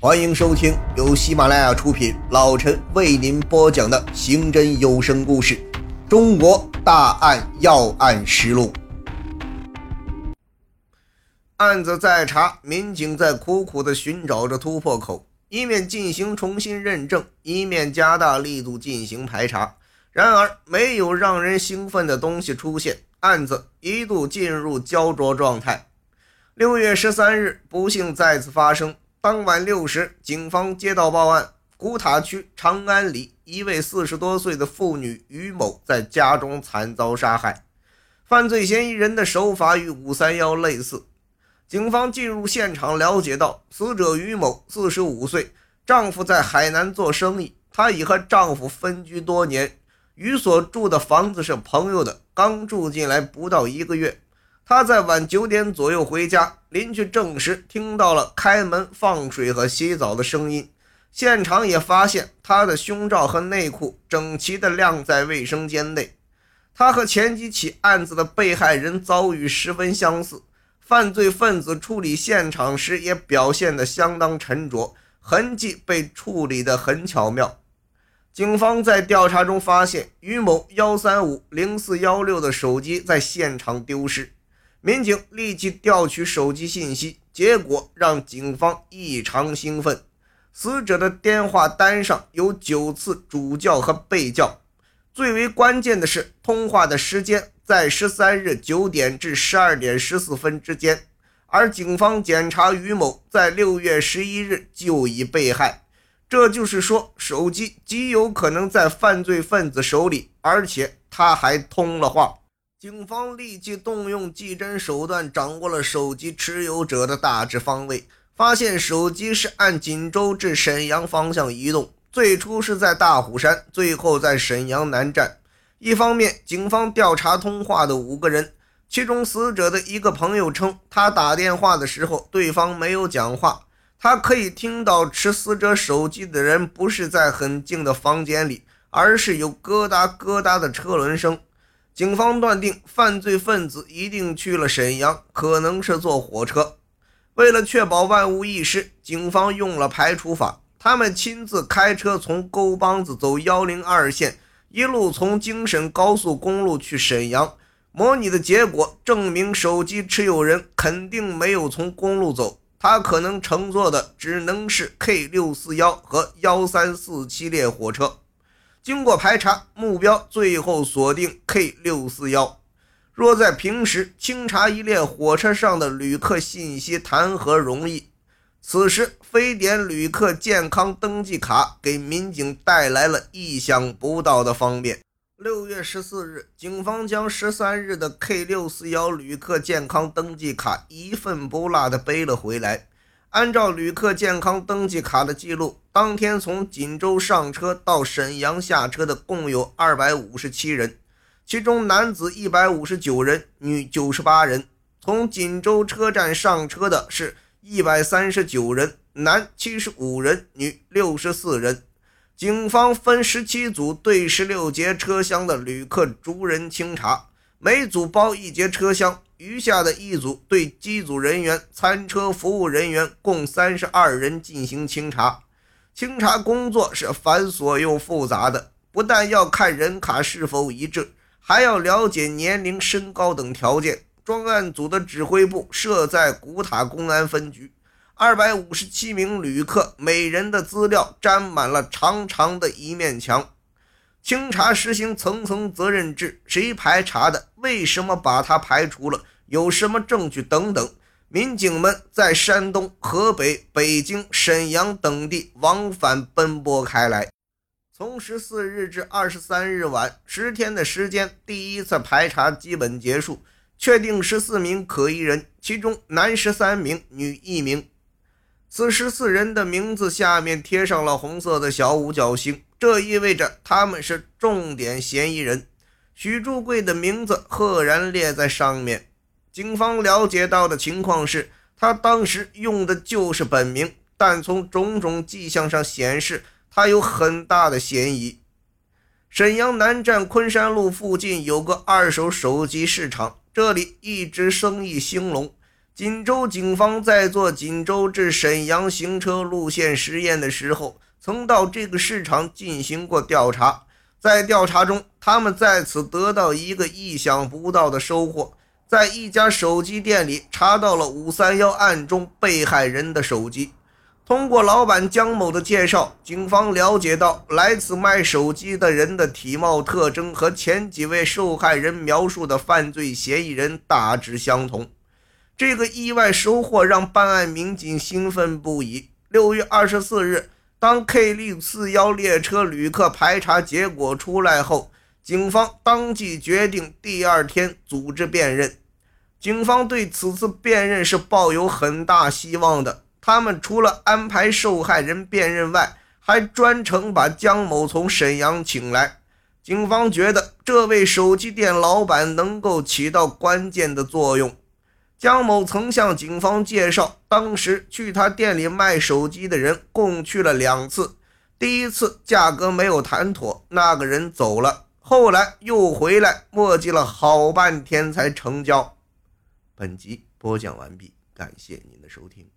欢迎收听由喜马拉雅出品，老陈为您播讲的刑侦有声故事《中国大案要案实录》。案子在查，民警在苦苦的寻找着突破口，一面进行重新认证，一面加大力度进行排查。然而，没有让人兴奋的东西出现，案子一度进入焦灼状态。六月十三日，不幸再次发生。当晚六时，警方接到报案，古塔区长安里一位四十多岁的妇女于某在家中惨遭杀害。犯罪嫌疑人的手法与五三幺类似。警方进入现场了解到，死者于某四十五岁，丈夫在海南做生意，她已和丈夫分居多年。于所住的房子是朋友的，刚住进来不到一个月。她在晚九点左右回家，邻居证实听到了开门、放水和洗澡的声音。现场也发现他的胸罩和内裤整齐地晾在卫生间内。他和前几起案子的被害人遭遇十分相似，犯罪分子处理现场时也表现得相当沉着，痕迹被处理得很巧妙。警方在调查中发现，于某幺三五零四幺六的手机在现场丢失。民警立即调取手机信息，结果让警方异常兴奋。死者的电话单上有九次主叫和被叫，最为关键的是通话的时间在十三日九点至十二点十四分之间。而警方检查于某在六月十一日就已被害，这就是说手机极有可能在犯罪分子手里，而且他还通了话。警方立即动用技侦手段，掌握了手机持有者的大致方位，发现手机是按锦州至沈阳方向移动，最初是在大虎山，最后在沈阳南站。一方面，警方调查通话的五个人，其中死者的一个朋友称，他打电话的时候，对方没有讲话，他可以听到持死者手机的人不是在很静的房间里，而是有咯哒咯哒的车轮声。警方断定，犯罪分子一定去了沈阳，可能是坐火车。为了确保万无一失，警方用了排除法，他们亲自开车从沟帮子走幺零二线，一路从京沈高速公路去沈阳。模拟的结果证明，手机持有人肯定没有从公路走，他可能乘坐的只能是 K 六四幺和幺三四七列火车。经过排查，目标最后锁定 K 六四幺。若在平时清查一列火车上的旅客信息，谈何容易？此时，非典旅客健康登记卡给民警带来了意想不到的方便。六月十四日，警方将十三日的 K 六四幺旅客健康登记卡一份不落地背了回来。按照旅客健康登记卡的记录，当天从锦州上车到沈阳下车的共有二百五十七人，其中男子一百五十九人，女九十八人。从锦州车站上车的是一百三十九人，男七十五人，女六十四人。警方分十七组对十六节车厢的旅客逐人清查，每组包一节车厢。余下的一组对机组人员、餐车服务人员共三十二人进行清查。清查工作是繁琐又复杂的，不但要看人卡是否一致，还要了解年龄、身高等条件。专案组的指挥部设在古塔公安分局。二百五十七名旅客，每人的资料沾满了长长的一面墙。清查实行层层责任制，谁排查的？为什么把他排除了？有什么证据？等等。民警们在山东、河北、北京、沈阳等地往返奔波开来。从十四日至二十三日晚十天的时间，第一次排查基本结束，确定十四名可疑人，其中男十三名，女一名。此时四人的名字下面贴上了红色的小五角星，这意味着他们是重点嫌疑人。许祝贵的名字赫然列在上面。警方了解到的情况是，他当时用的就是本名，但从种种迹象上显示，他有很大的嫌疑。沈阳南站昆山路附近有个二手手机市场，这里一直生意兴隆。锦州警方在做锦州至沈阳行车路线实验的时候，曾到这个市场进行过调查。在调查中，他们在此得到一个意想不到的收获：在一家手机店里查到了五三幺案中被害人的手机。通过老板江某的介绍，警方了解到来此卖手机的人的体貌特征和前几位受害人描述的犯罪嫌疑人大致相同。这个意外收获让办案民警兴奋不已。六月二十四日，当 K 六四幺列车旅客排查结果出来后，警方当即决定第二天组织辨认。警方对此次辨认是抱有很大希望的。他们除了安排受害人辨认外，还专程把江某从沈阳请来。警方觉得这位手机店老板能够起到关键的作用。江某曾向警方介绍，当时去他店里卖手机的人共去了两次。第一次价格没有谈妥，那个人走了。后来又回来，磨叽了好半天才成交。本集播讲完毕，感谢您的收听。